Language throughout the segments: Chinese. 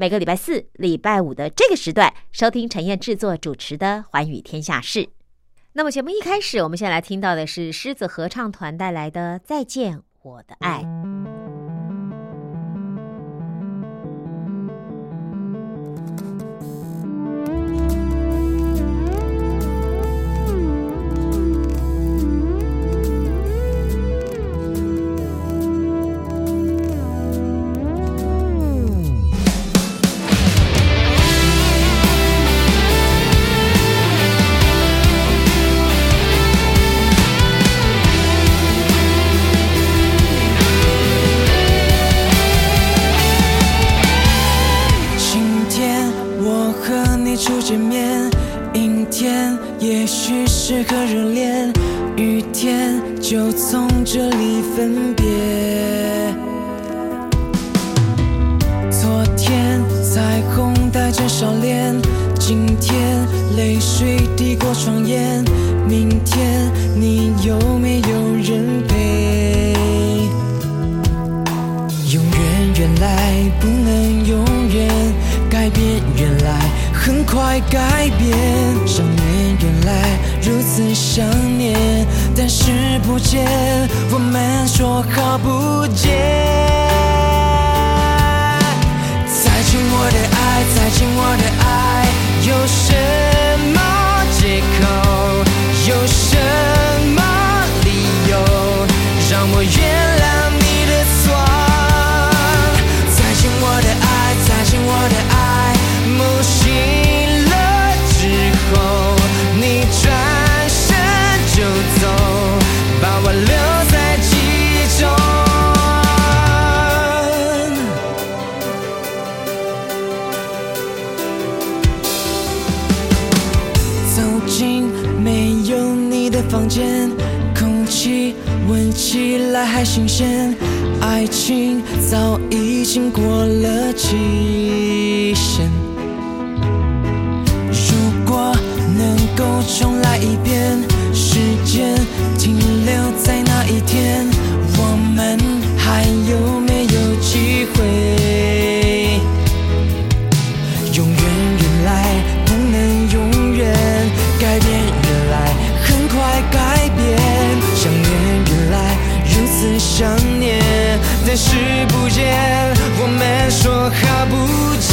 每个礼拜四、礼拜五的这个时段收听陈燕制作。主持的《寰宇天下事》，那么节目一开始，我们先来听到的是狮子合唱团带来的《再见我的爱》。和你初见面阴天也许是个热恋雨天就从这里分别昨天彩虹带着笑脸今天泪水滴过双眼明天你有没有人陪？永远原来不能永远改变原来。很快改变，想念原来如此想念，但是不见，我们说好不见，再见我的爱，再见我的爱，有谁？未来还新鲜爱情早已经过了期限。如果能够重来一遍时间停留在那一天我们想念，但是不见，我们说好不见。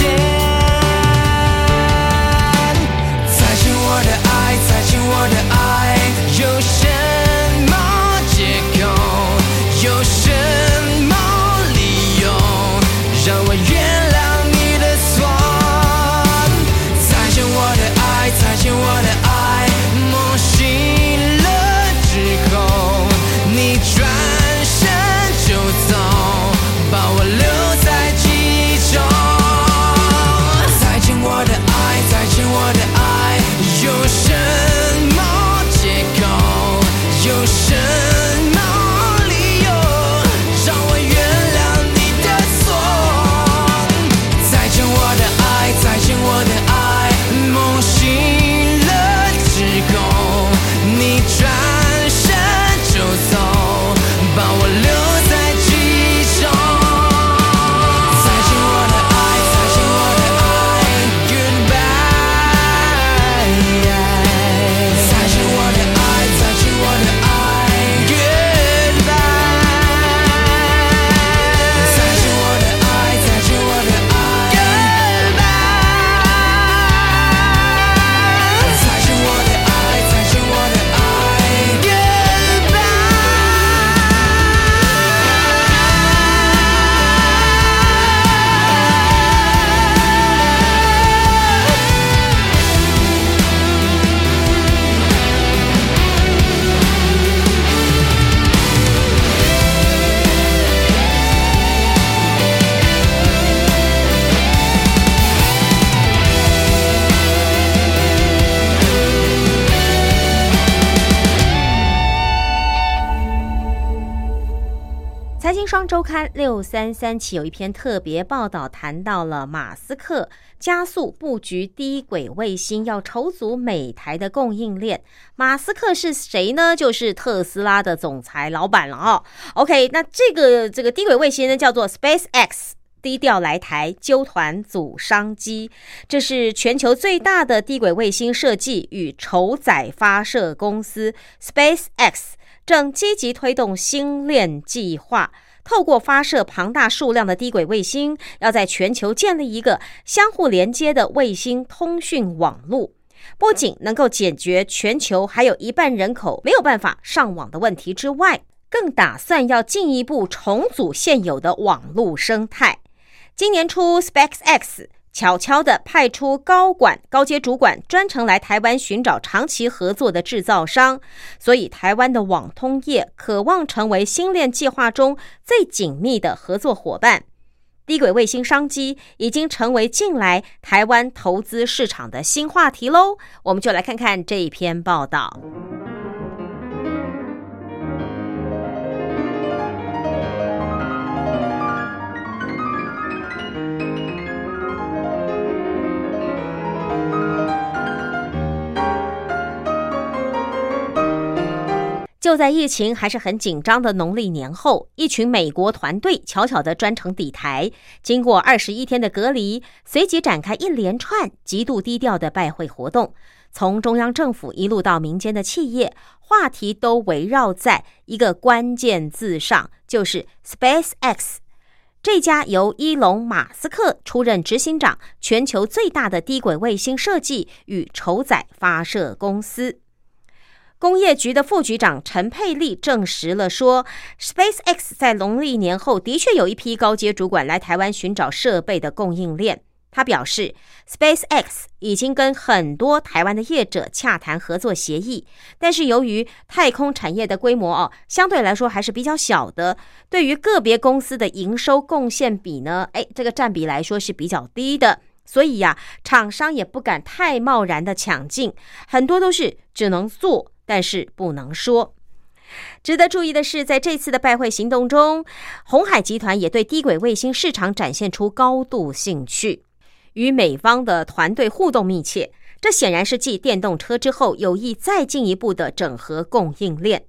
经双周刊六三三期有一篇特别报道，谈到了马斯克加速布局低轨卫星，要筹组美台的供应链。马斯克是谁呢？就是特斯拉的总裁老板了哦。OK，那这个这个低轨卫星呢，叫做 SpaceX，低调来台揪团组商机。这是全球最大的低轨卫星设计与筹载发射公司 SpaceX。正积极推动星链计划，透过发射庞大数量的低轨卫星，要在全球建立一个相互连接的卫星通讯网络。不仅能够解决全球还有一半人口没有办法上网的问题之外，更打算要进一步重组现有的网络生态。今年初，SpaceX。悄悄地派出高管、高阶主管专程来台湾寻找长期合作的制造商，所以台湾的网通业渴望成为星链计划中最紧密的合作伙伴。低轨卫星商机已经成为近来台湾投资市场的新话题喽。我们就来看看这一篇报道。就在疫情还是很紧张的农历年后，一群美国团队悄悄地专程抵台，经过二十一天的隔离，随即展开一连串极度低调的拜会活动。从中央政府一路到民间的企业，话题都围绕在一个关键字上，就是 SpaceX 这家由伊隆·马斯克出任执行长、全球最大的低轨卫星设计与筹载发射公司。工业局的副局长陈佩丽证实了，说 SpaceX 在农历年后的确有一批高阶主管来台湾寻找设备的供应链。他表示，SpaceX 已经跟很多台湾的业者洽谈合作协议，但是由于太空产业的规模哦，相对来说还是比较小的，对于个别公司的营收贡献比呢，哎，这个占比来说是比较低的，所以呀，厂商也不敢太贸然的抢进，很多都是只能做。但是不能说。值得注意的是，在这次的拜会行动中，红海集团也对低轨卫星市场展现出高度兴趣，与美方的团队互动密切。这显然是继电动车之后，有意再进一步的整合供应链。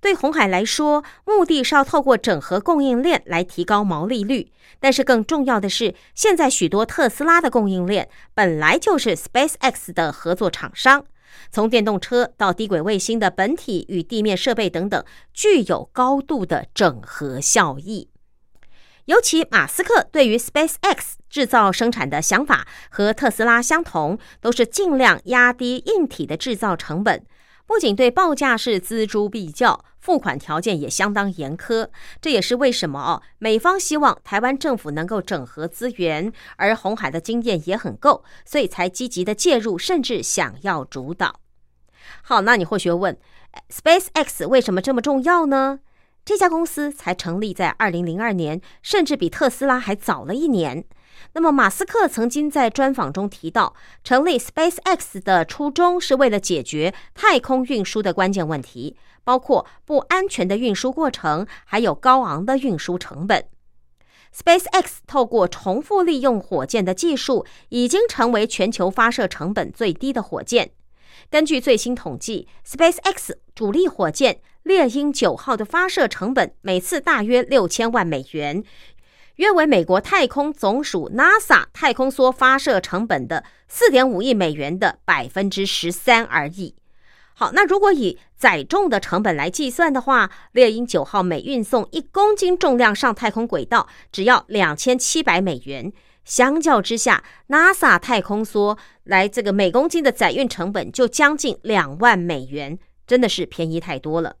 对红海来说，目的是要透过整合供应链来提高毛利率。但是更重要的是，现在许多特斯拉的供应链本来就是 SpaceX 的合作厂商。从电动车到低轨卫星的本体与地面设备等等，具有高度的整合效益。尤其马斯克对于 SpaceX 制造生产的想法和特斯拉相同，都是尽量压低硬体的制造成本。不仅对报价是锱铢必较，付款条件也相当严苛。这也是为什么哦，美方希望台湾政府能够整合资源，而红海的经验也很够，所以才积极的介入，甚至想要主导。好，那你或许问，SpaceX 为什么这么重要呢？这家公司才成立在二零零二年，甚至比特斯拉还早了一年。那么，马斯克曾经在专访中提到，成立 SpaceX 的初衷是为了解决太空运输的关键问题，包括不安全的运输过程，还有高昂的运输成本。SpaceX 透过重复利用火箭的技术，已经成为全球发射成本最低的火箭。根据最新统计，SpaceX 主力火箭猎鹰九号的发射成本每次大约六千万美元。约为美国太空总署 NASA 太空梭发射成本的四点五亿美元的百分之十三而已。好，那如果以载重的成本来计算的话，猎鹰九号每运送一公斤重量上太空轨道，只要两千七百美元。相较之下，NASA 太空梭来这个每公斤的载运成本就将近两万美元，真的是便宜太多了。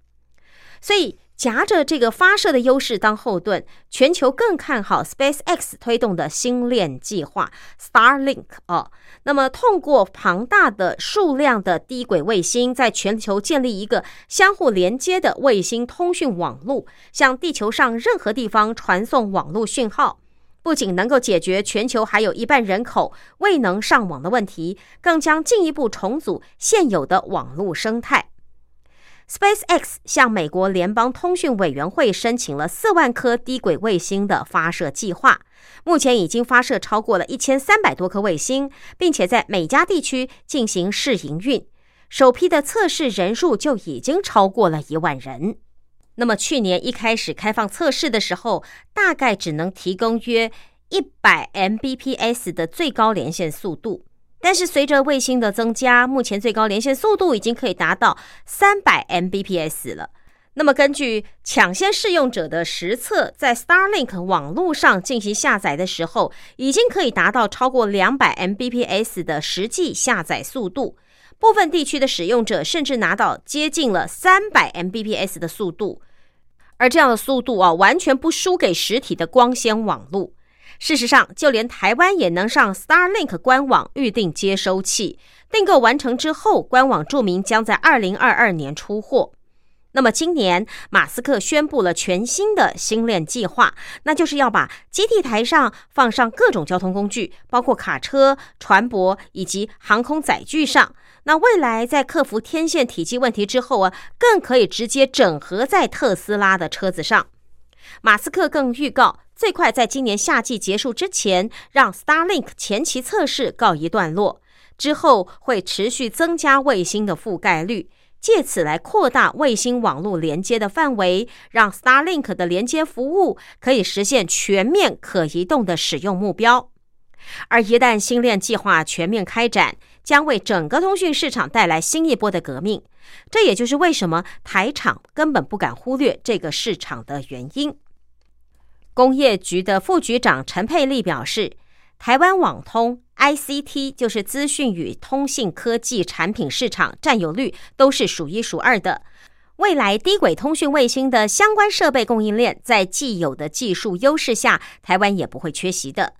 所以。夹着这个发射的优势当后盾，全球更看好 SpaceX 推动的星链计划 Starlink 哦。那么，通过庞大的数量的低轨卫星，在全球建立一个相互连接的卫星通讯网络，向地球上任何地方传送网络讯号，不仅能够解决全球还有一半人口未能上网的问题，更将进一步重组现有的网络生态。SpaceX 向美国联邦通讯委员会申请了四万颗低轨卫星的发射计划，目前已经发射超过了一千三百多颗卫星，并且在美加地区进行试营运。首批的测试人数就已经超过了一万人。那么去年一开始开放测试的时候，大概只能提供约一百 Mbps 的最高连线速度。但是随着卫星的增加，目前最高连线速度已经可以达到三百 Mbps 了。那么根据抢先试用者的实测，在 Starlink 网络上进行下载的时候，已经可以达到超过两百 Mbps 的实际下载速度。部分地区的使用者甚至拿到接近了三百 Mbps 的速度，而这样的速度啊，完全不输给实体的光纤网络。事实上，就连台湾也能上 Starlink 官网预订接收器，订购完成之后，官网注明将在二零二二年出货。那么，今年马斯克宣布了全新的星链计划，那就是要把基地台上放上各种交通工具，包括卡车、船舶以及航空载具上。那未来在克服天线体积问题之后啊，更可以直接整合在特斯拉的车子上。马斯克更预告。最快在今年夏季结束之前，让 Starlink 前期测试告一段落，之后会持续增加卫星的覆盖率，借此来扩大卫星网络连接的范围，让 Starlink 的连接服务可以实现全面可移动的使用目标。而一旦星链计划全面开展，将为整个通讯市场带来新一波的革命。这也就是为什么台厂根本不敢忽略这个市场的原因。工业局的副局长陈佩丽表示，台湾网通 ICT 就是资讯与通信科技产品市场占有率都是数一数二的。未来低轨通讯卫星的相关设备供应链，在既有的技术优势下，台湾也不会缺席的。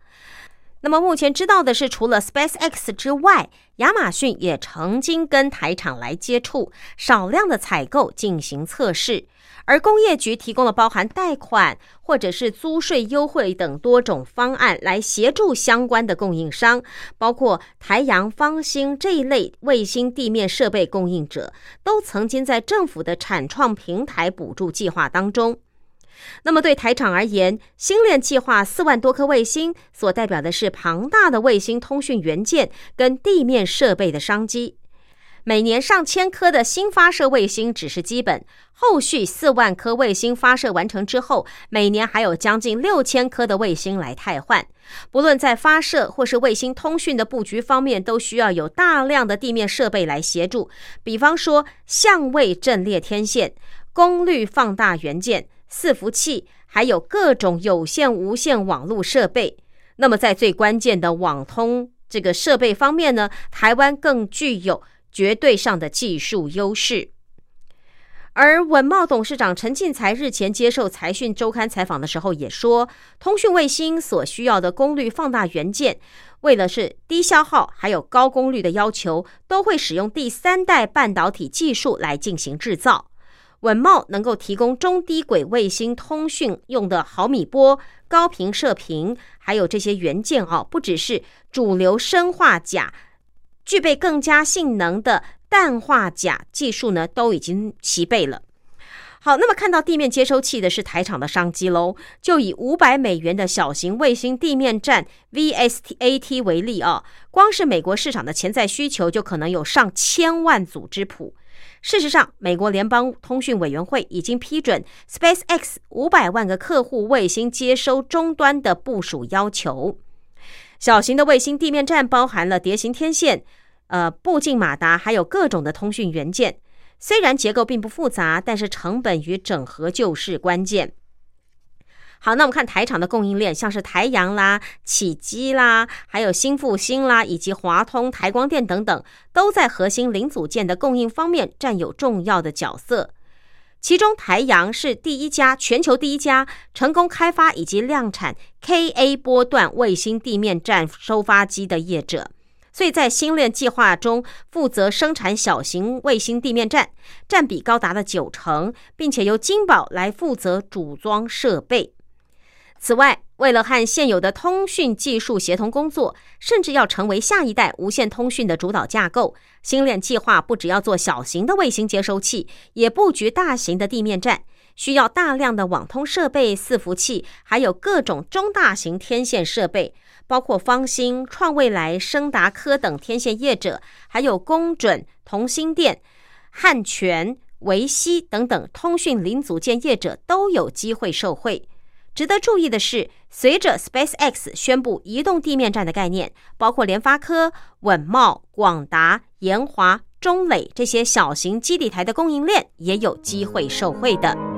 那么目前知道的是，除了 SpaceX 之外，亚马逊也曾经跟台厂来接触，少量的采购进行测试。而工业局提供了包含贷款或者是租税优惠等多种方案，来协助相关的供应商，包括台阳、方兴这一类卫星地面设备供应者，都曾经在政府的产创平台补助计划当中。那么对台厂而言，星链计划四万多颗卫星，所代表的是庞大的卫星通讯元件跟地面设备的商机。每年上千颗的新发射卫星只是基本，后续四万颗卫星发射完成之后，每年还有将近六千颗的卫星来汰换。不论在发射或是卫星通讯的布局方面，都需要有大量的地面设备来协助，比方说相位阵列天线、功率放大元件、伺服器，还有各种有线、无线网络设备。那么在最关键的网通这个设备方面呢，台湾更具有。绝对上的技术优势。而稳茂董事长陈进才日前接受《财讯周刊》采访的时候也说，通讯卫星所需要的功率放大元件，为了是低消耗还有高功率的要求，都会使用第三代半导体技术来进行制造。稳茂能够提供中低轨卫星通讯用的毫米波、高频射频，还有这些元件哦，不只是主流砷化钾。具备更加性能的氮化钾技术呢，都已经齐备了。好，那么看到地面接收器的是台厂的商机喽。就以五百美元的小型卫星地面站 VSTAT 为例啊，光是美国市场的潜在需求就可能有上千万组之谱。事实上，美国联邦通讯委员会已经批准 SpaceX 五百万个客户卫星接收终端的部署要求。小型的卫星地面站包含了蝶形天线。呃，步进马达还有各种的通讯元件，虽然结构并不复杂，但是成本与整合就是关键。好，那我们看台厂的供应链，像是台阳啦、启基啦，还有新复兴啦，以及华通、台光电等等，都在核心零组件的供应方面占有重要的角色。其中，台阳是第一家全球第一家成功开发以及量产 Ka 波段卫星地面站收发机的业者。所以在星链计划中，负责生产小型卫星地面站，占比高达了九成，并且由金宝来负责组装设备。此外，为了和现有的通讯技术协同工作，甚至要成为下一代无线通讯的主导架构，星链计划不只要做小型的卫星接收器，也布局大型的地面站，需要大量的网通设备、伺服器，还有各种中大型天线设备，包括方兴、创未来、升达科等天线业者，还有公准、同心电、汉泉、维西等等通讯零组件业者都有机会受惠。值得注意的是，随着 SpaceX 宣布移动地面站的概念，包括联发科、稳茂、广达、研华、中磊这些小型基地台的供应链也有机会受惠的。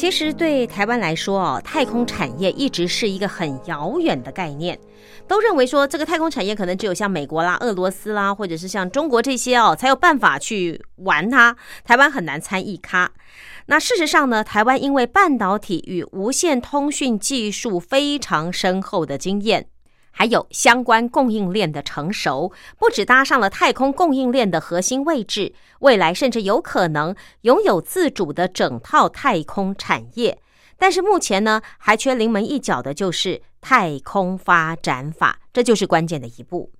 其实对台湾来说哦，太空产业一直是一个很遥远的概念，都认为说这个太空产业可能只有像美国啦、俄罗斯啦，或者是像中国这些哦，才有办法去玩它，台湾很难参与咖。那事实上呢，台湾因为半导体与无线通讯技术非常深厚的经验。还有相关供应链的成熟，不止搭上了太空供应链的核心位置，未来甚至有可能拥有自主的整套太空产业。但是目前呢，还缺临门一脚的就是太空发展法，这就是关键的一步。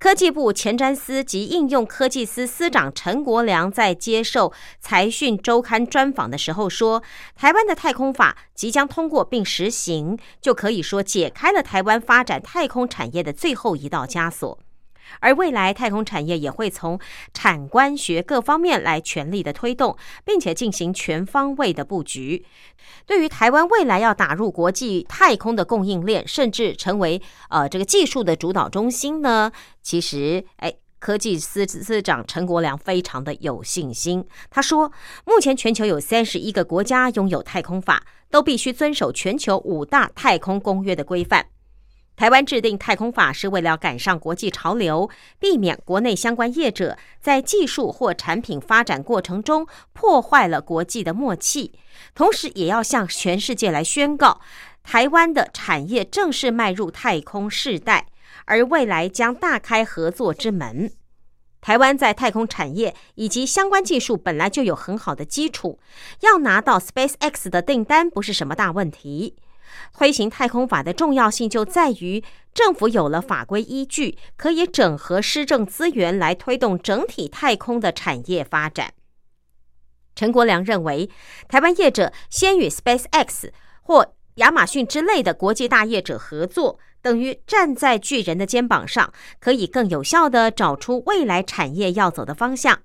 科技部前瞻司及应用科技司司长陈国良在接受《财讯周刊》专访的时候说：“台湾的太空法即将通过并实行，就可以说解开了台湾发展太空产业的最后一道枷锁。”而未来太空产业也会从产官学各方面来全力的推动，并且进行全方位的布局。对于台湾未来要打入国际太空的供应链，甚至成为呃这个技术的主导中心呢？其实，哎，科技司司长陈国良非常的有信心。他说，目前全球有三十一个国家拥有太空法，都必须遵守全球五大太空公约的规范。台湾制定太空法是为了赶上国际潮流，避免国内相关业者在技术或产品发展过程中破坏了国际的默契，同时也要向全世界来宣告，台湾的产业正式迈入太空世代，而未来将大开合作之门。台湾在太空产业以及相关技术本来就有很好的基础，要拿到 SpaceX 的订单不是什么大问题。推行太空法的重要性就在于，政府有了法规依据，可以整合施政资源来推动整体太空的产业发展。陈国良认为，台湾业者先与 SpaceX 或亚马逊之类的国际大业者合作，等于站在巨人的肩膀上，可以更有效地找出未来产业要走的方向。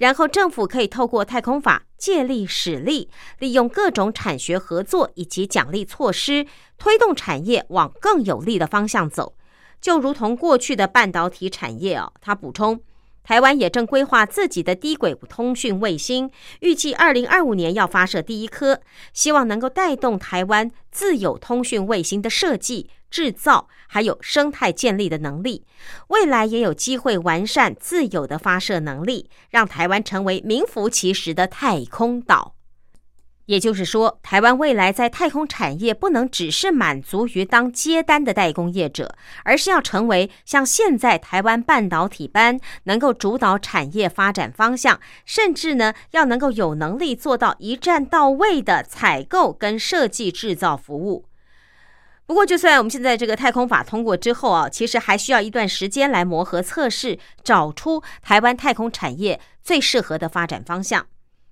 然后政府可以透过太空法借力使力，利用各种产学合作以及奖励措施，推动产业往更有利的方向走。就如同过去的半导体产业哦，他补充。台湾也正规划自己的低轨通讯卫星，预计二零二五年要发射第一颗，希望能够带动台湾自有通讯卫星的设计、制造，还有生态建立的能力。未来也有机会完善自有的发射能力，让台湾成为名副其实的太空岛。也就是说，台湾未来在太空产业不能只是满足于当接单的代工业者，而是要成为像现在台湾半导体般能够主导产业发展方向，甚至呢要能够有能力做到一站到位的采购跟设计制造服务。不过，就算我们现在这个太空法通过之后啊，其实还需要一段时间来磨合测试，找出台湾太空产业最适合的发展方向。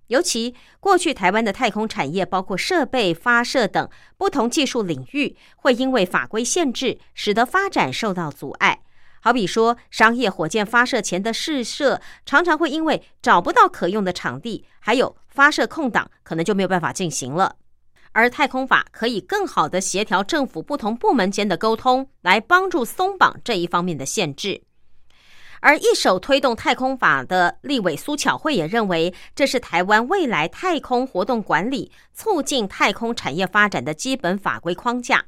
尤其过去台湾的太空产业，包括设备、发射等不同技术领域，会因为法规限制，使得发展受到阻碍。好比说，商业火箭发射前的试射，常常会因为找不到可用的场地，还有发射空档，可能就没有办法进行了。而太空法可以更好的协调政府不同部门间的沟通，来帮助松绑这一方面的限制。而一手推动太空法的立委苏巧慧也认为，这是台湾未来太空活动管理、促进太空产业发展的基本法规框架。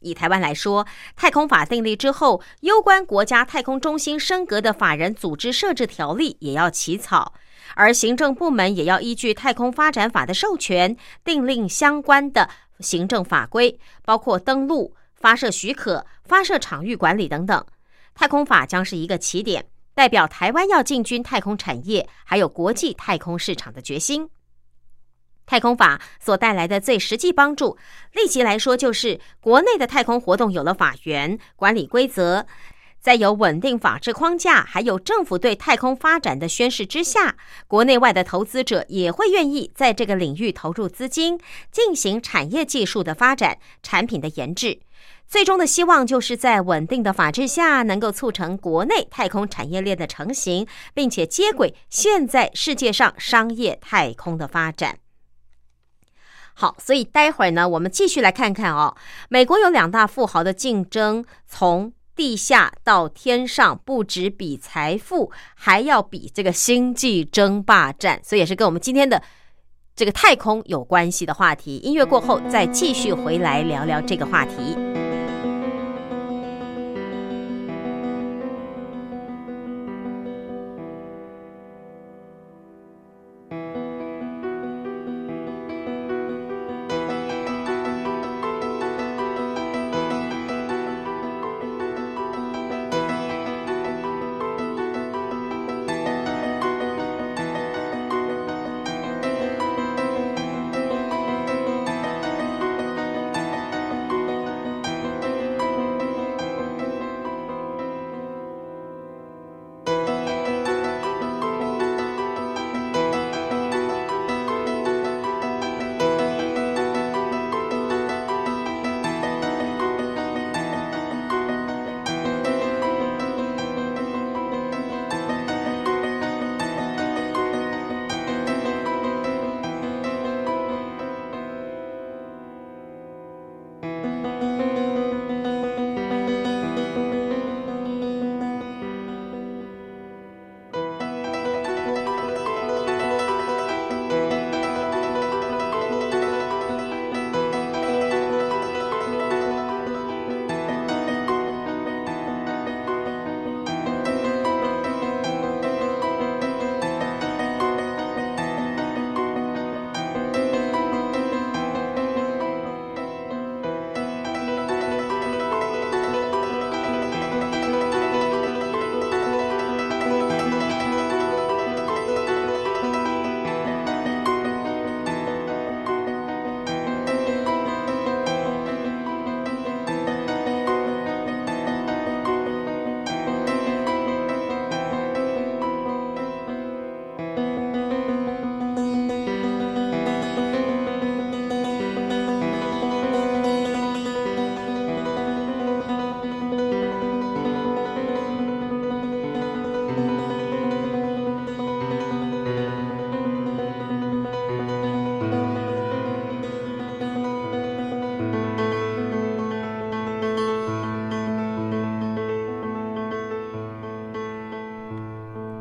以台湾来说，太空法订立之后，攸关国家太空中心升格的法人组织设置条例也要起草，而行政部门也要依据太空发展法的授权，订立相关的行政法规，包括登陆、发射许可、发射场域管理等等。太空法将是一个起点，代表台湾要进军太空产业，还有国际太空市场的决心。太空法所带来的最实际帮助，立即来说就是国内的太空活动有了法源、管理规则，在有稳定法治框架，还有政府对太空发展的宣示之下，国内外的投资者也会愿意在这个领域投入资金，进行产业技术的发展、产品的研制。最终的希望就是在稳定的法制下，能够促成国内太空产业链的成型，并且接轨现在世界上商业太空的发展。好，所以待会儿呢，我们继续来看看哦，美国有两大富豪的竞争，从地下到天上，不止比财富，还要比这个星际争霸战，所以也是跟我们今天的这个太空有关系的话题。音乐过后，再继续回来聊聊这个话题。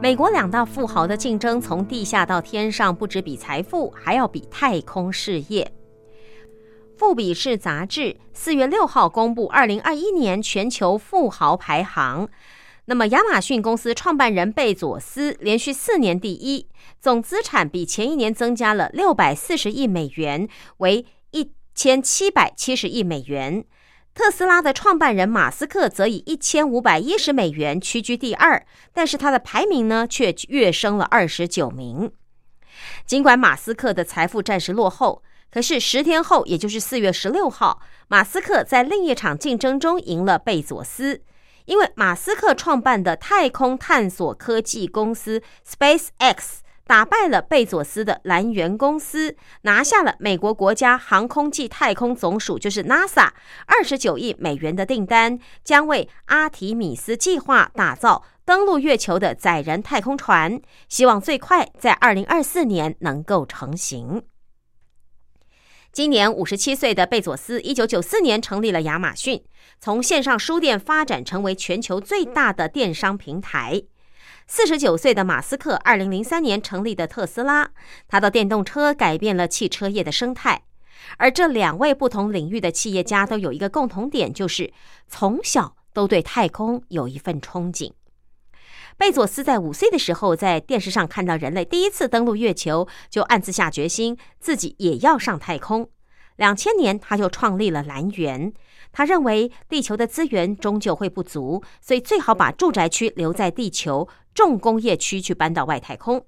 美国两大富豪的竞争从地下到天上，不止比财富，还要比太空事业。富比士杂志四月六号公布二零二一年全球富豪排行。那么，亚马逊公司创办人贝佐斯连续四年第一，总资产比前一年增加了六百四十亿美元，为一千七百七十亿美元。特斯拉的创办人马斯克则以一千五百一十美元屈居第二，但是他的排名呢却跃升了二十九名。尽管马斯克的财富暂时落后。可是十天后，也就是四月十六号，马斯克在另一场竞争中赢了贝佐斯，因为马斯克创办的太空探索科技公司 SpaceX 打败了贝佐斯的蓝源公司，拿下了美国国家航空暨太空总署，就是 NASA 二十九亿美元的订单，将为阿提米斯计划打造登陆月球的载人太空船，希望最快在二零二四年能够成型。今年五十七岁的贝佐斯，一九九四年成立了亚马逊，从线上书店发展成为全球最大的电商平台。四十九岁的马斯克，二零零三年成立的特斯拉，他的电动车改变了汽车业的生态。而这两位不同领域的企业家都有一个共同点，就是从小都对太空有一份憧憬。贝佐斯在五岁的时候，在电视上看到人类第一次登陆月球，就暗自下决心自己也要上太空。两千年，他就创立了蓝源。他认为地球的资源终究会不足，所以最好把住宅区留在地球，重工业区去搬到外太空。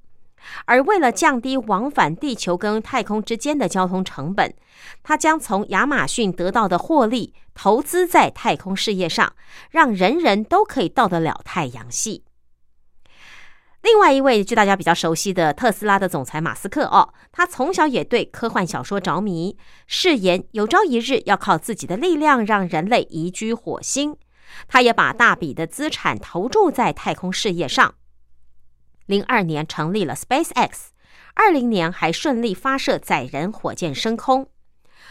而为了降低往返地球跟太空之间的交通成本，他将从亚马逊得到的获利投资在太空事业上，让人人都可以到得了太阳系。另外一位就大家比较熟悉的特斯拉的总裁马斯克哦，他从小也对科幻小说着迷，誓言有朝一日要靠自己的力量让人类移居火星。他也把大笔的资产投注在太空事业上。零二年成立了 SpaceX，二零年还顺利发射载人火箭升空。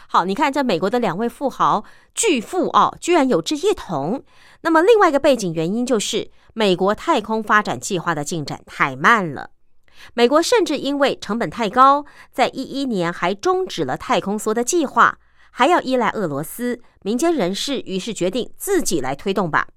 好，你看这美国的两位富豪巨富哦，居然有志一同。那么另外一个背景原因就是美国太空发展计划的进展太慢了。美国甚至因为成本太高，在一一年还终止了太空梭的计划，还要依赖俄罗斯。民间人士于是决定自己来推动吧。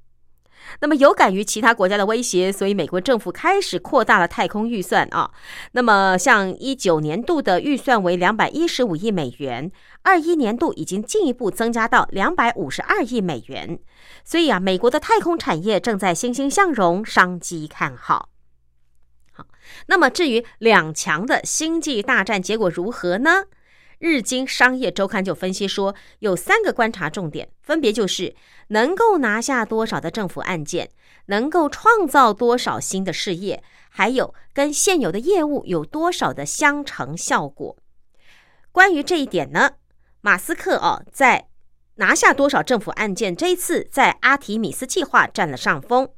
那么有感于其他国家的威胁，所以美国政府开始扩大了太空预算啊。那么像一九年度的预算为两百一十五亿美元，二一年度已经进一步增加到两百五十二亿美元。所以啊，美国的太空产业正在欣欣向荣，商机看好。好，那么至于两强的星际大战结果如何呢？日经商业周刊就分析说，有三个观察重点，分别就是能够拿下多少的政府案件，能够创造多少新的事业，还有跟现有的业务有多少的相乘效果。关于这一点呢，马斯克哦，在拿下多少政府案件，这一次在阿提米斯计划占了上风。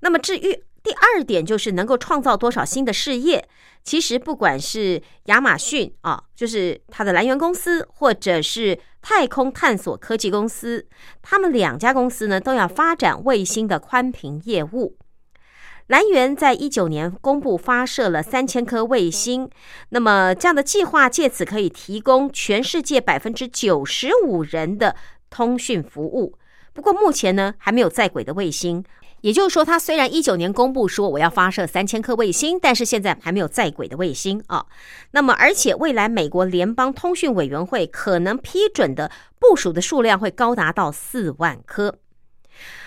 那么至于第二点，就是能够创造多少新的事业。其实，不管是亚马逊啊，就是它的来源公司，或者是太空探索科技公司，他们两家公司呢，都要发展卫星的宽频业务。蓝源在一九年公布发射了三千颗卫星，那么这样的计划借此可以提供全世界百分之九十五人的通讯服务。不过目前呢，还没有在轨的卫星。也就是说，它虽然一九年公布说我要发射三千颗卫星，但是现在还没有在轨的卫星啊。那么，而且未来美国联邦通讯委员会可能批准的部署的数量会高达到四万颗。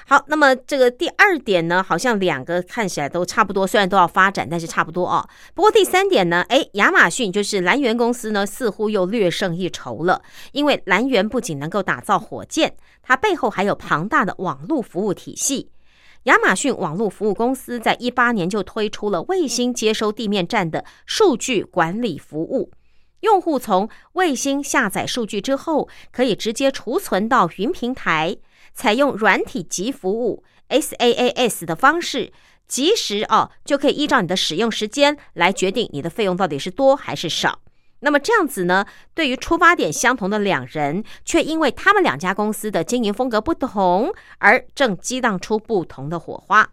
好，那么这个第二点呢，好像两个看起来都差不多，虽然都要发展，但是差不多哦。不过第三点呢，哎，亚马逊就是蓝源公司呢，似乎又略胜一筹了，因为蓝源不仅能够打造火箭，它背后还有庞大的网络服务体系。亚马逊网络服务公司在一八年就推出了卫星接收地面站的数据管理服务，用户从卫星下载数据之后，可以直接储存到云平台，采用软体级服务 SaaS 的方式，及时哦就可以依照你的使用时间来决定你的费用到底是多还是少。那么这样子呢？对于出发点相同的两人，却因为他们两家公司的经营风格不同，而正激荡出不同的火花。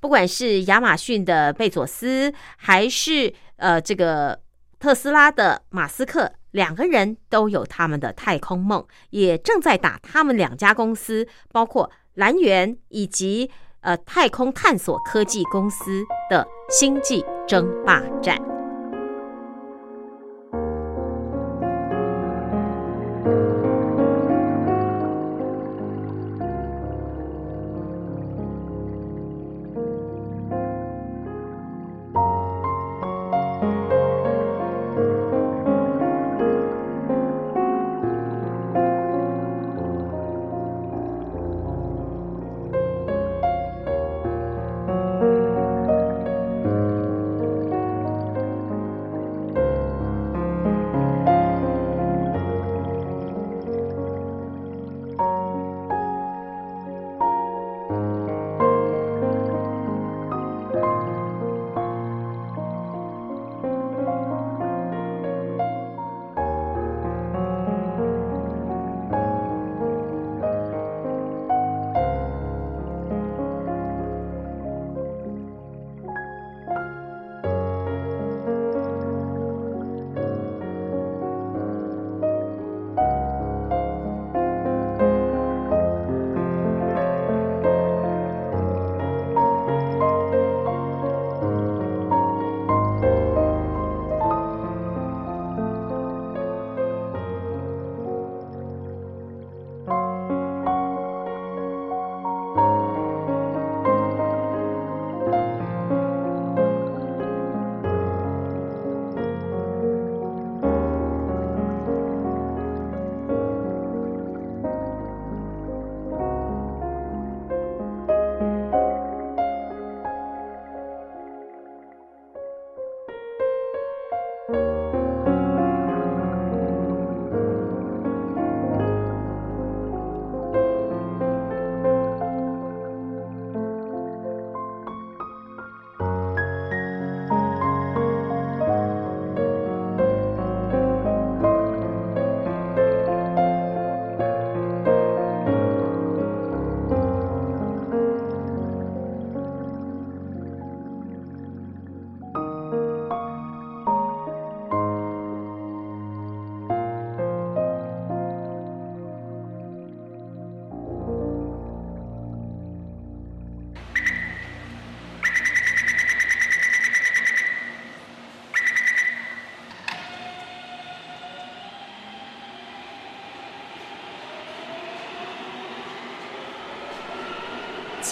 不管是亚马逊的贝佐斯，还是呃这个特斯拉的马斯克，两个人都有他们的太空梦，也正在打他们两家公司，包括蓝源以及呃太空探索科技公司的星际争霸战。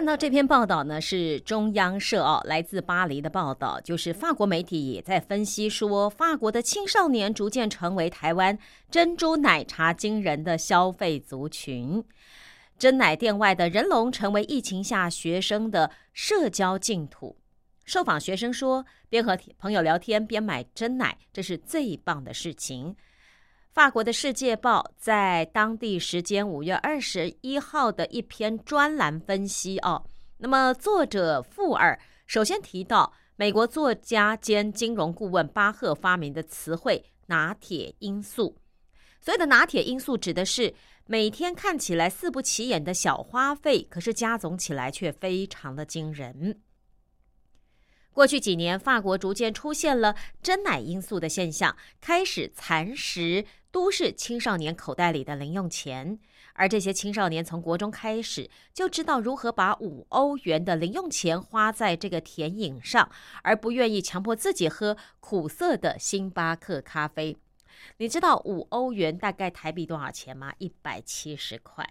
看到这篇报道呢，是中央社哦，来自巴黎的报道，就是法国媒体也在分析说，法国的青少年逐渐成为台湾珍珠奶茶惊人的消费族群，真奶店外的人龙成为疫情下学生的社交净土。受访学生说，边和朋友聊天边买真奶，这是最棒的事情。法国的《世界报》在当地时间五月二十一号的一篇专栏分析哦，那么作者富尔首先提到美国作家兼金融顾问巴赫发明的词汇“拿铁因素”。所谓的“拿铁因素”指的是每天看起来似不起眼的小花费，可是加总起来却非常的惊人。过去几年，法国逐渐出现了“真奶因素”的现象，开始蚕食都市青少年口袋里的零用钱。而这些青少年从国中开始就知道如何把五欧元的零用钱花在这个甜饮上，而不愿意强迫自己喝苦涩的星巴克咖啡。你知道五欧元大概台币多少钱吗？一百七十块。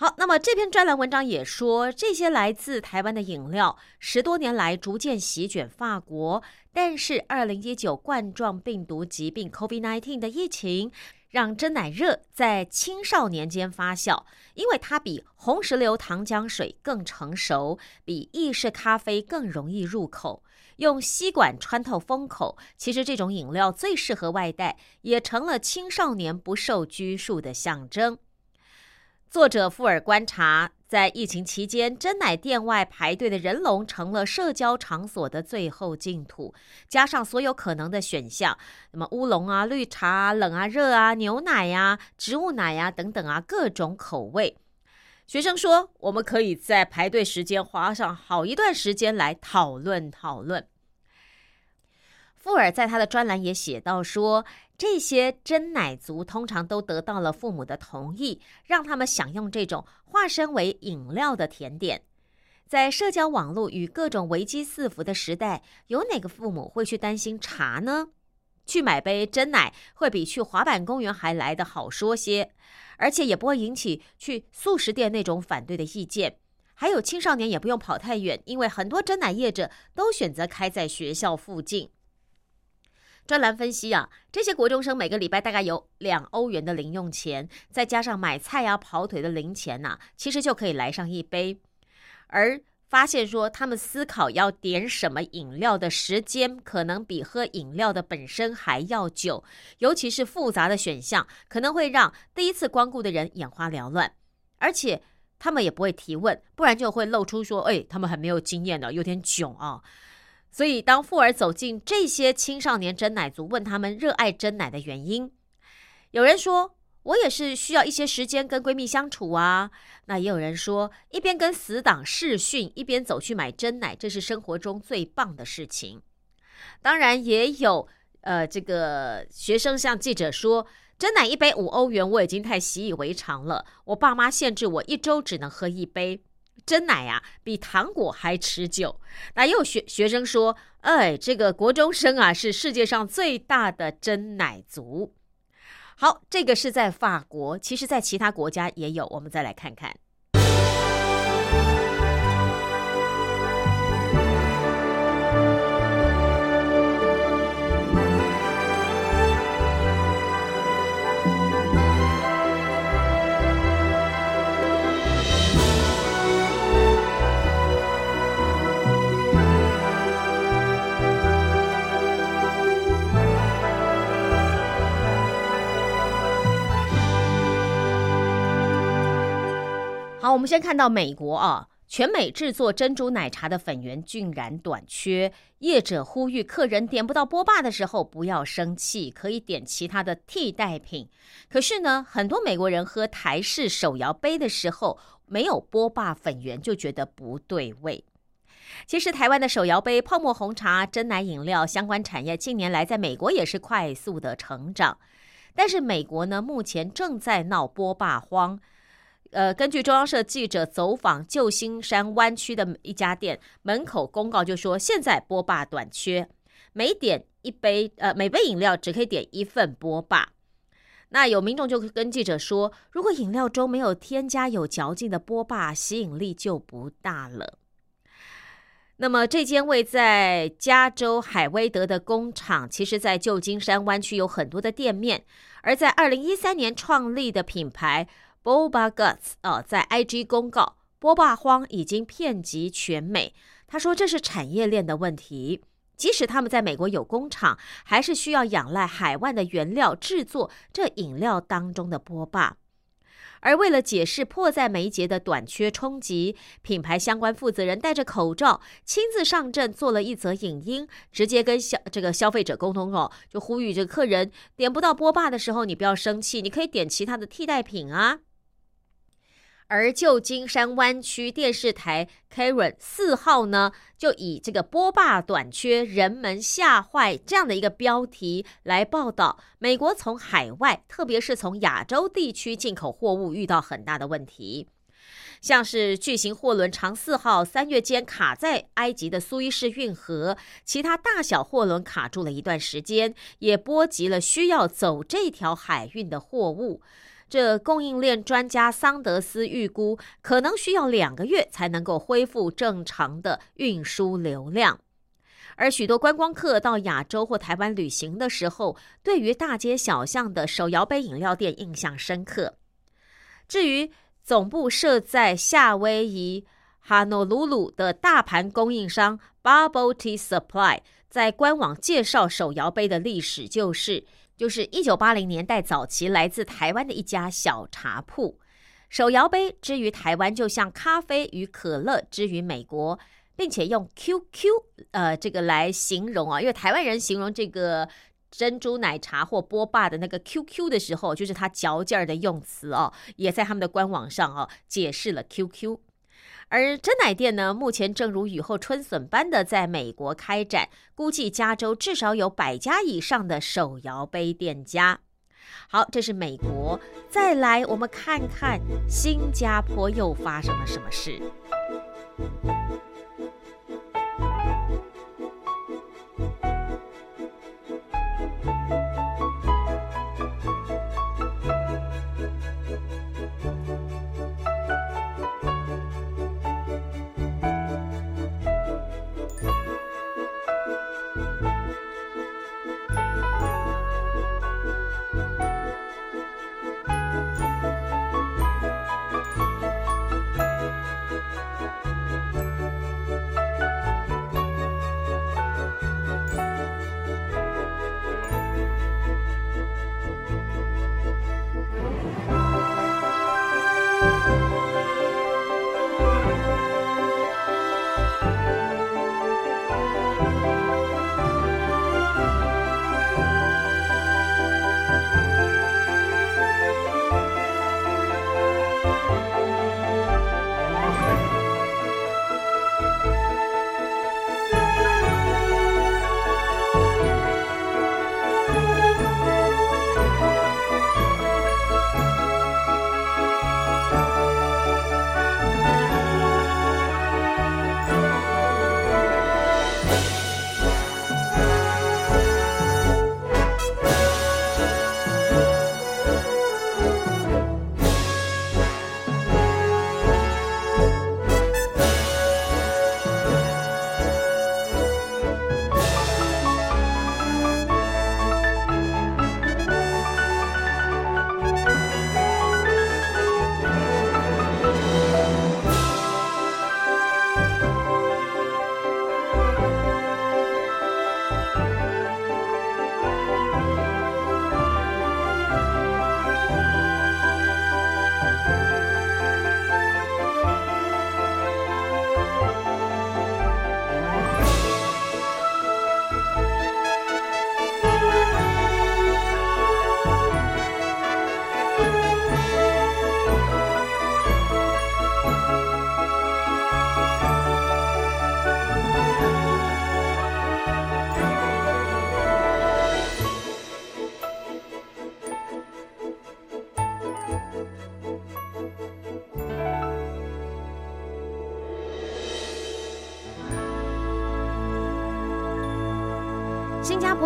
好，那么这篇专栏文章也说，这些来自台湾的饮料十多年来逐渐席卷法国，但是二零一九冠状病毒疾病 （COVID-19） 的疫情让真奶热在青少年间发酵，因为它比红石榴糖浆水更成熟，比意式咖啡更容易入口。用吸管穿透封口，其实这种饮料最适合外带，也成了青少年不受拘束的象征。作者富尔观察，在疫情期间，真奶店外排队的人龙成了社交场所的最后净土。加上所有可能的选项，那么乌龙啊、绿茶啊、冷啊、热啊、牛奶呀、植物奶呀等等啊，各种口味。学生说，我们可以在排队时间花上好一段时间来讨论讨论。富尔在他的专栏也写到说，这些真奶族通常都得到了父母的同意，让他们享用这种化身为饮料的甜点。在社交网络与各种危机四伏的时代，有哪个父母会去担心茶呢？去买杯真奶会比去滑板公园还来得好说些，而且也不会引起去素食店那种反对的意见。还有青少年也不用跑太远，因为很多真奶业者都选择开在学校附近。专栏分析啊，这些国中生每个礼拜大概有两欧元的零用钱，再加上买菜啊、跑腿的零钱呐，其实就可以来上一杯。而发现说，他们思考要点什么饮料的时间，可能比喝饮料的本身还要久。尤其是复杂的选项，可能会让第一次光顾的人眼花缭乱。而且他们也不会提问，不然就会露出说：“哎，他们很没有经验的，有点囧啊。”所以，当富尔走进这些青少年真奶族，问他们热爱真奶的原因，有人说：“我也是需要一些时间跟闺蜜相处啊。”那也有人说：“一边跟死党视讯，一边走去买真奶，这是生活中最棒的事情。”当然，也有呃，这个学生向记者说：“真奶一杯五欧元，我已经太习以为常了。我爸妈限制我一周只能喝一杯。”真奶呀，比糖果还持久。那又学学生说：“哎，这个国中生啊，是世界上最大的真奶族。”好，这个是在法国，其实在其他国家也有。我们再来看看。我们先看到美国啊，全美制作珍珠奶茶的粉源竟然短缺，业者呼吁客人点不到波霸的时候不要生气，可以点其他的替代品。可是呢，很多美国人喝台式手摇杯的时候没有波霸粉源，就觉得不对味。其实，台湾的手摇杯、泡沫红茶、真奶饮料相关产业近年来在美国也是快速的成长，但是美国呢，目前正在闹波霸荒。呃，根据中央社记者走访旧金山湾区的一家店，门口公告就说现在波霸短缺，每点一杯，呃，每杯饮料只可以点一份波霸。那有民众就跟记者说，如果饮料中没有添加有嚼劲的波霸，吸引力就不大了。那么这间位在加州海威德的工厂，其实在旧金山湾区有很多的店面，而在二零一三年创立的品牌。Boba Guts 啊，在 IG 公告，波霸荒已经遍及全美。他说这是产业链的问题，即使他们在美国有工厂，还是需要仰赖海外的原料制作这饮料当中的波霸。而为了解释迫在眉睫的短缺冲击，品牌相关负责人戴着口罩亲自上阵做了一则影音，直接跟消这个消费者沟通哦，就呼吁这个客人点不到波霸的时候，你不要生气，你可以点其他的替代品啊。而旧金山湾区电视台 Karen 四号呢，就以这个波霸短缺，人们吓坏这样的一个标题来报道，美国从海外，特别是从亚洲地区进口货物遇到很大的问题，像是巨型货轮长四号三月间卡在埃及的苏伊士运河，其他大小货轮卡住了一段时间，也波及了需要走这条海运的货物。这供应链专家桑德斯预估，可能需要两个月才能够恢复正常的运输流量。而许多观光客到亚洲或台湾旅行的时候，对于大街小巷的手摇杯饮料店印象深刻。至于总部设在夏威夷哈诺鲁鲁的大盘供应商 Bubble Tea Supply，在官网介绍手摇杯的历史，就是就是一九八零年代早期来自台湾的一家小茶铺。手摇杯之于台湾，就像咖啡与可乐之于美国。并且用 QQ 呃这个来形容啊，因为台湾人形容这个珍珠奶茶或波霸的那个 QQ 的时候，就是它嚼劲儿的用词哦，也在他们的官网上哦解释了 QQ。而真奶店呢，目前正如雨后春笋般的在美国开展，估计加州至少有百家以上的手摇杯店家。好，这是美国，再来我们看看新加坡又发生了什么事。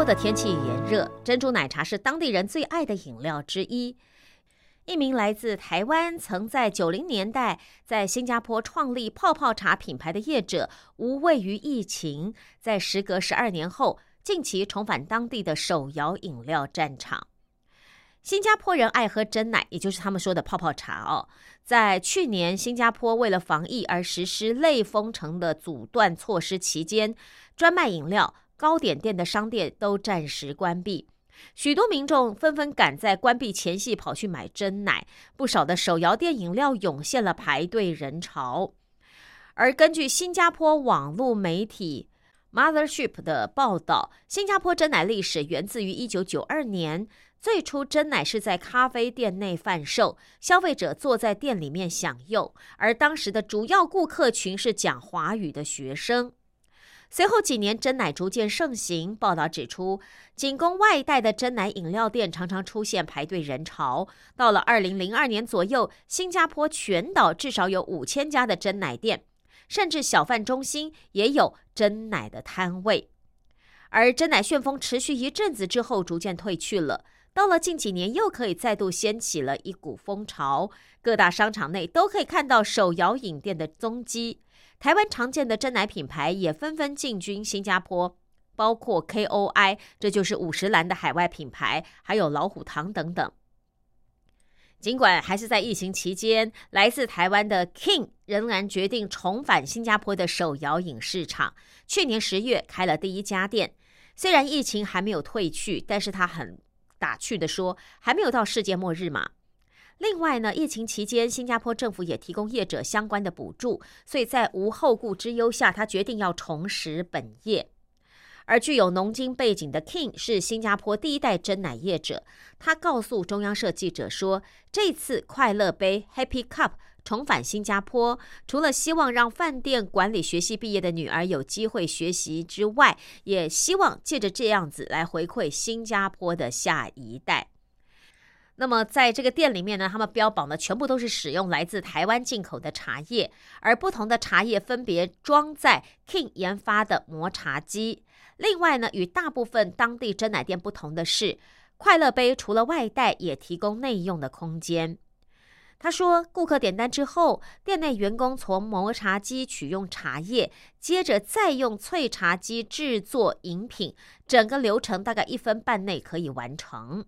的天气炎热，珍珠奶茶是当地人最爱的饮料之一。一名来自台湾、曾在九零年代在新加坡创立泡泡茶品牌的业者，无畏于疫情，在时隔十二年后，近期重返当地的手摇饮料战场。新加坡人爱喝真奶，也就是他们说的泡泡茶哦。在去年，新加坡为了防疫而实施类封城的阻断措施期间，专卖饮料。糕点店的商店都暂时关闭，许多民众纷纷赶在关闭前夕跑去买真奶，不少的手摇店饮料涌现了排队人潮。而根据新加坡网络媒体 Mothership 的报道，新加坡真奶历史源自于一九九二年，最初真奶是在咖啡店内贩售，消费者坐在店里面享用，而当时的主要顾客群是讲华语的学生。随后几年，真奶逐渐盛行。报道指出，仅供外带的真奶饮料店常常出现排队人潮。到了二零零二年左右，新加坡全岛至少有五千家的真奶店，甚至小贩中心也有真奶的摊位。而真奶旋风持续一阵子之后，逐渐退去了。到了近几年，又可以再度掀起了一股风潮，各大商场内都可以看到手摇饮店的踪迹。台湾常见的真奶品牌也纷纷进军新加坡，包括 KOI，这就是五十岚的海外品牌，还有老虎堂等等。尽管还是在疫情期间，来自台湾的 King 仍然决定重返新加坡的手摇饮市场。去年十月开了第一家店，虽然疫情还没有退去，但是他很打趣的说，还没有到世界末日嘛。另外呢，疫情期间新加坡政府也提供业者相关的补助，所以在无后顾之忧下，他决定要重拾本业。而具有农经背景的 King 是新加坡第一代真奶业者。他告诉中央社记者说：“这次快乐杯 Happy Cup 重返新加坡，除了希望让饭店管理学系毕业的女儿有机会学习之外，也希望借着这样子来回馈新加坡的下一代。”那么，在这个店里面呢，他们标榜的全部都是使用来自台湾进口的茶叶，而不同的茶叶分别装在 King 研发的磨茶机。另外呢，与大部分当地真奶店不同的是，快乐杯除了外带，也提供内用的空间。他说，顾客点单之后，店内员工从磨茶机取用茶叶，接着再用萃茶机制作饮品，整个流程大概一分半内可以完成。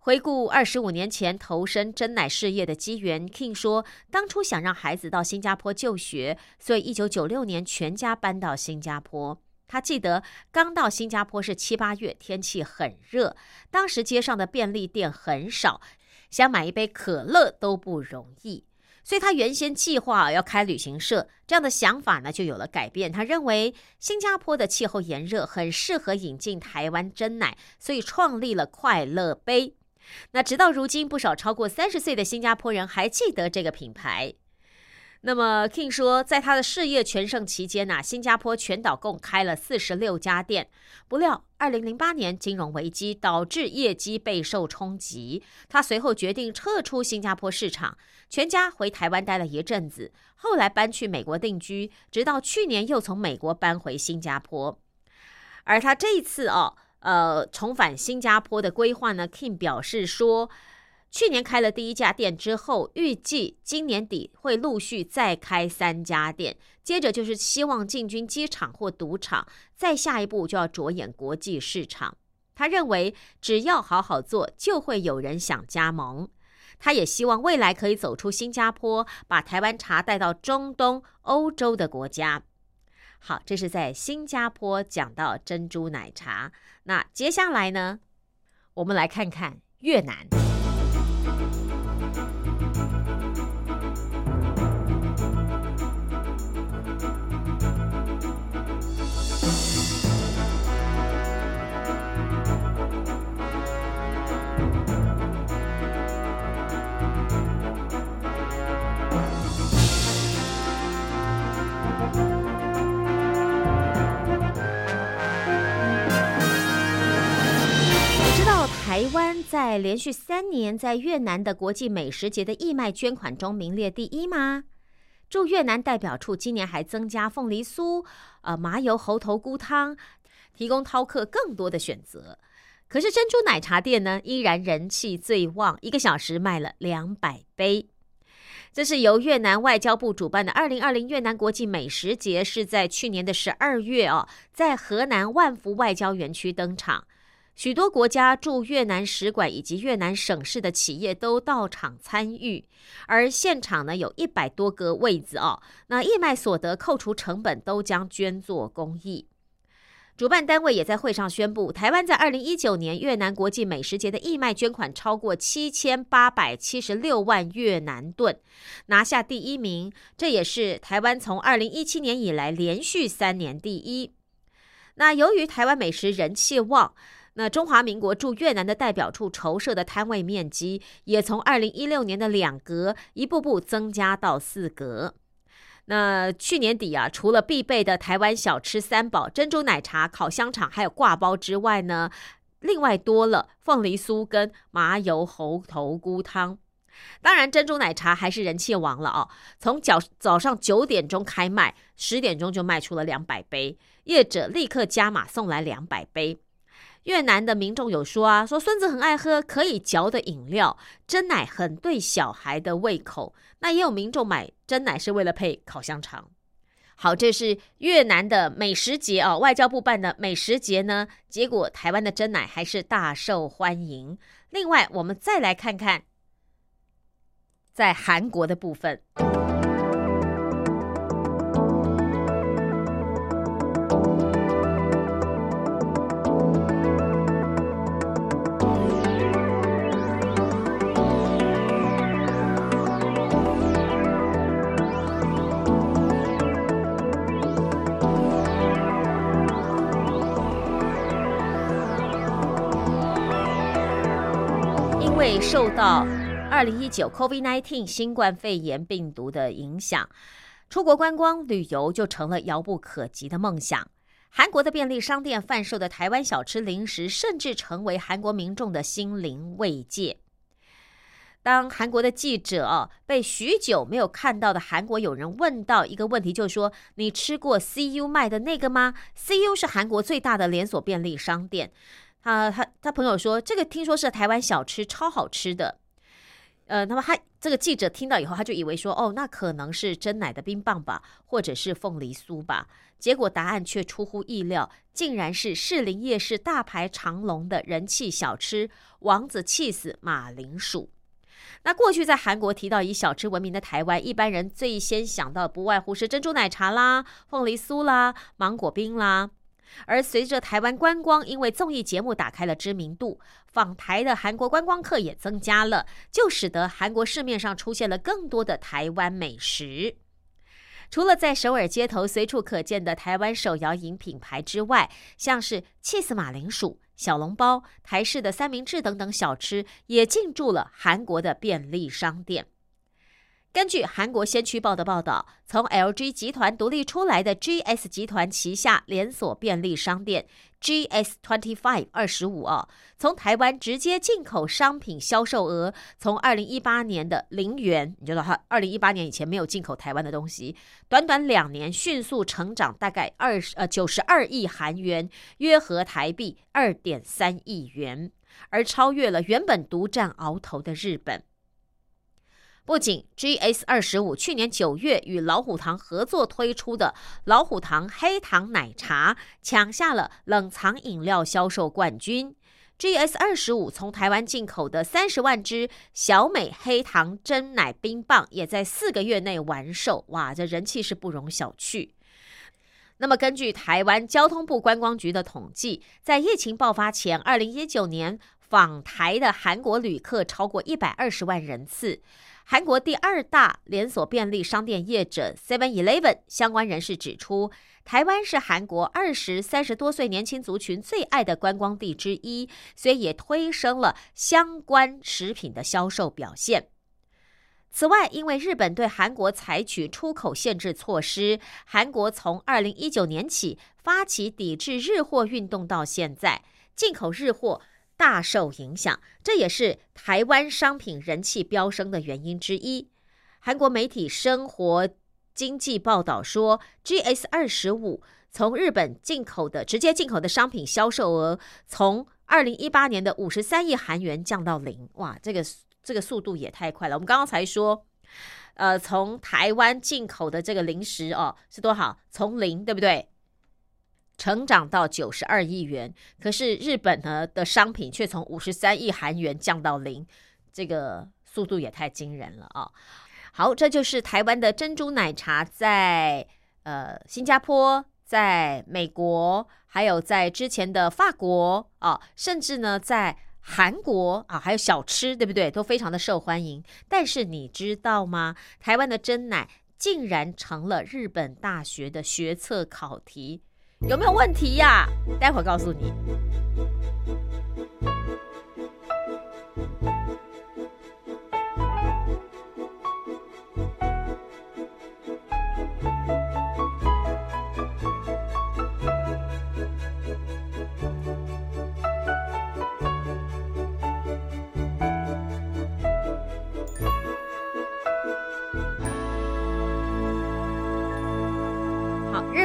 回顾二十五年前投身真奶事业的机缘，King 说，当初想让孩子到新加坡就学，所以一九九六年全家搬到新加坡。他记得刚到新加坡是七八月，天气很热，当时街上的便利店很少，想买一杯可乐都不容易，所以他原先计划要开旅行社，这样的想法呢就有了改变。他认为新加坡的气候炎热，很适合引进台湾真奶，所以创立了快乐杯。那直到如今，不少超过三十岁的新加坡人还记得这个品牌。那么，King 说，在他的事业全盛期间呐，新加坡全岛共开了四十六家店。不料，二零零八年金融危机导致业绩备受冲击，他随后决定撤出新加坡市场，全家回台湾待了一阵子，后来搬去美国定居，直到去年又从美国搬回新加坡。而他这一次哦，呃，重返新加坡的规划呢，King 表示说。去年开了第一家店之后，预计今年底会陆续再开三家店，接着就是希望进军机场或赌场，再下一步就要着眼国际市场。他认为只要好好做，就会有人想加盟。他也希望未来可以走出新加坡，把台湾茶带到中东、欧洲的国家。好，这是在新加坡讲到珍珠奶茶。那接下来呢，我们来看看越南。台湾在连续三年在越南的国际美食节的义卖捐款中名列第一吗？驻越南代表处今年还增加凤梨酥、呃麻油猴头菇汤，提供饕客更多的选择。可是珍珠奶茶店呢，依然人气最旺，一个小时卖了两百杯。这是由越南外交部主办的二零二零越南国际美食节，是在去年的十二月哦，在河南万福外交园区登场。许多国家驻越南使馆以及越南省市的企业都到场参与，而现场呢有一百多个位子哦。那义卖所得扣除成本都将捐作公益。主办单位也在会上宣布，台湾在二零一九年越南国际美食节的义卖捐款超过七千八百七十六万越南盾，拿下第一名。这也是台湾从二零一七年以来连续三年第一。那由于台湾美食人气旺。那中华民国驻越南的代表处筹设的摊位面积，也从二零一六年的两格一步步增加到四格。那去年底啊，除了必备的台湾小吃三宝——珍珠奶茶、烤香肠，还有挂包之外呢，另外多了凤梨酥跟麻油猴头菇汤。当然，珍珠奶茶还是人气王了哦。从早早上九点钟开卖，十点钟就卖出了两百杯，业者立刻加码送来两百杯。越南的民众有说啊，说孙子很爱喝可以嚼的饮料，真奶很对小孩的胃口。那也有民众买真奶是为了配烤香肠。好，这是越南的美食节哦，外交部办的美食节呢，结果台湾的真奶还是大受欢迎。另外，我们再来看看在韩国的部分。因为受到二零一九 COVID-19 新冠肺炎病毒的影响，出国观光旅游就成了遥不可及的梦想。韩国的便利商店贩售的台湾小吃零食，甚至成为韩国民众的心灵慰藉。当韩国的记者被许久没有看到的韩国友人问到一个问题，就是说：“你吃过 CU 卖的那个吗？”CU 是韩国最大的连锁便利商店。他他他朋友说，这个听说是台湾小吃，超好吃的。呃，那么他这个记者听到以后，他就以为说，哦，那可能是真奶的冰棒吧，或者是凤梨酥吧。结果答案却出乎意料，竟然是士林夜市大排长龙的人气小吃——王子气死马铃薯。那过去在韩国提到以小吃闻名的台湾，一般人最先想到不外乎是珍珠奶茶啦、凤梨酥啦、芒果冰啦。而随着台湾观光因为综艺节目打开了知名度，访台的韩国观光客也增加了，就使得韩国市面上出现了更多的台湾美食。除了在首尔街头随处可见的台湾手摇饮品牌之外，像是 cheese 马铃薯、小笼包、台式的三明治等等小吃，也进驻了韩国的便利商店。根据韩国先驱报的报道，从 LG 集团独立出来的 GS 集团旗下连锁便利商店 GS Twenty Five 二十五哦，从台湾直接进口商品销售额，从二零一八年的零元，你知道它二零一八年以前没有进口台湾的东西，短短两年迅速成长，大概二十呃九十二亿韩元，约合台币二点三亿元，而超越了原本独占鳌头的日本。不仅 GS 二十五去年九月与老虎堂合作推出的老虎堂黑糖奶茶抢下了冷藏饮料销售冠军，GS 二十五从台湾进口的三十万支小美黑糖真奶冰棒也在四个月内完售，哇，这人气是不容小觑。那么根据台湾交通部观光局的统计，在疫情爆发前，二零一九年访台的韩国旅客超过一百二十万人次。韩国第二大连锁便利商店业者 Seven Eleven 相关人士指出，台湾是韩国二十三十多岁年轻族群最爱的观光地之一，所以也推升了相关食品的销售表现。此外，因为日本对韩国采取出口限制措施，韩国从二零一九年起发起抵制日货运动，到现在进口日货。大受影响，这也是台湾商品人气飙升的原因之一。韩国媒体《生活经济》报道说，GS 二十五从日本进口的直接进口的商品销售额，从二零一八年的五十三亿韩元降到零。哇，这个这个速度也太快了！我们刚刚才说，呃，从台湾进口的这个零食哦，是多少？从零，对不对？成长到九十二亿元，可是日本呢的商品却从五十三亿韩元降到零，这个速度也太惊人了啊！好，这就是台湾的珍珠奶茶在呃新加坡、在美国，还有在之前的法国啊，甚至呢在韩国啊，还有小吃，对不对？都非常的受欢迎。但是你知道吗？台湾的真奶竟然成了日本大学的学测考题。有没有问题呀？待会儿告诉你。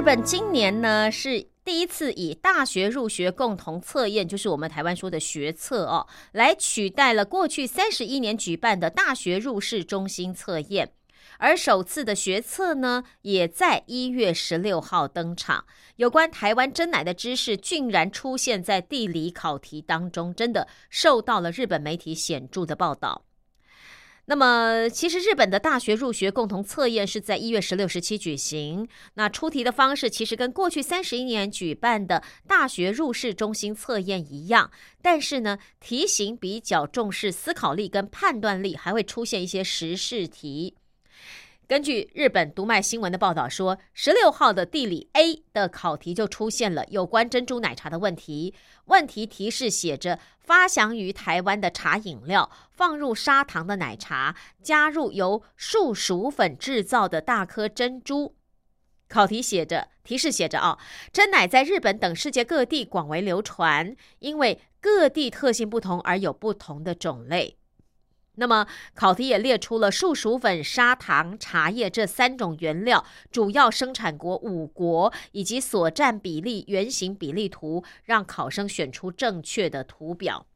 日本今年呢是第一次以大学入学共同测验，就是我们台湾说的学测哦，来取代了过去三十一年举办的大学入试中心测验。而首次的学测呢，也在一月十六号登场。有关台湾真奶的知识，竟然出现在地理考题当中，真的受到了日本媒体显著的报道。那么，其实日本的大学入学共同测验是在一月十六、十七举行。那出题的方式其实跟过去三十一年举办的大学入试中心测验一样，但是呢，题型比较重视思考力跟判断力，还会出现一些时事题。根据日本读卖新闻的报道说，十六号的地理 A 的考题就出现了有关珍珠奶茶的问题。问题提示写着：发祥于台湾的茶饮料，放入砂糖的奶茶，加入由树薯粉制造的大颗珍珠。考题写着，提示写着啊，真奶在日本等世界各地广为流传，因为各地特性不同而有不同的种类。那么考题也列出了树薯粉、砂糖、茶叶这三种原料主要生产国五国以及所占比例圆形比例图，让考生选出正确的图表。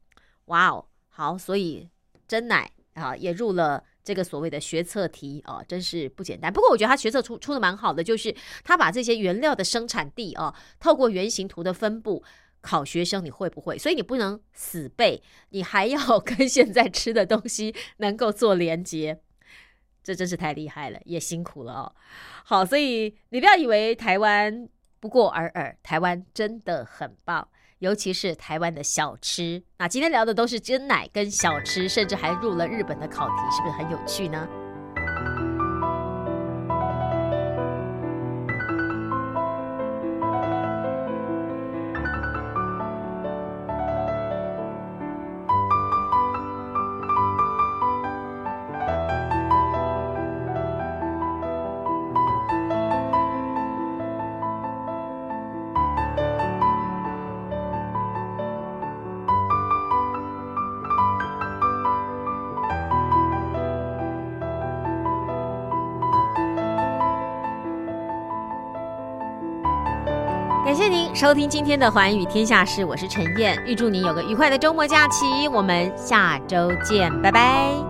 哇哦，好，所以真奶啊也入了这个所谓的学测题啊，真是不简单。不过我觉得他学测出出的蛮好的，就是他把这些原料的生产地啊，透过圆形图的分布。考学生你会不会？所以你不能死背，你还要 跟现在吃的东西能够做连接，这真是太厉害了，也辛苦了哦。好，所以你不要以为台湾不过尔尔，台湾真的很棒，尤其是台湾的小吃。那今天聊的都是真奶跟小吃，甚至还入了日本的考题，是不是很有趣呢？收听今天的《寰宇天下事》，我是陈燕，预祝你有个愉快的周末假期，我们下周见，拜拜。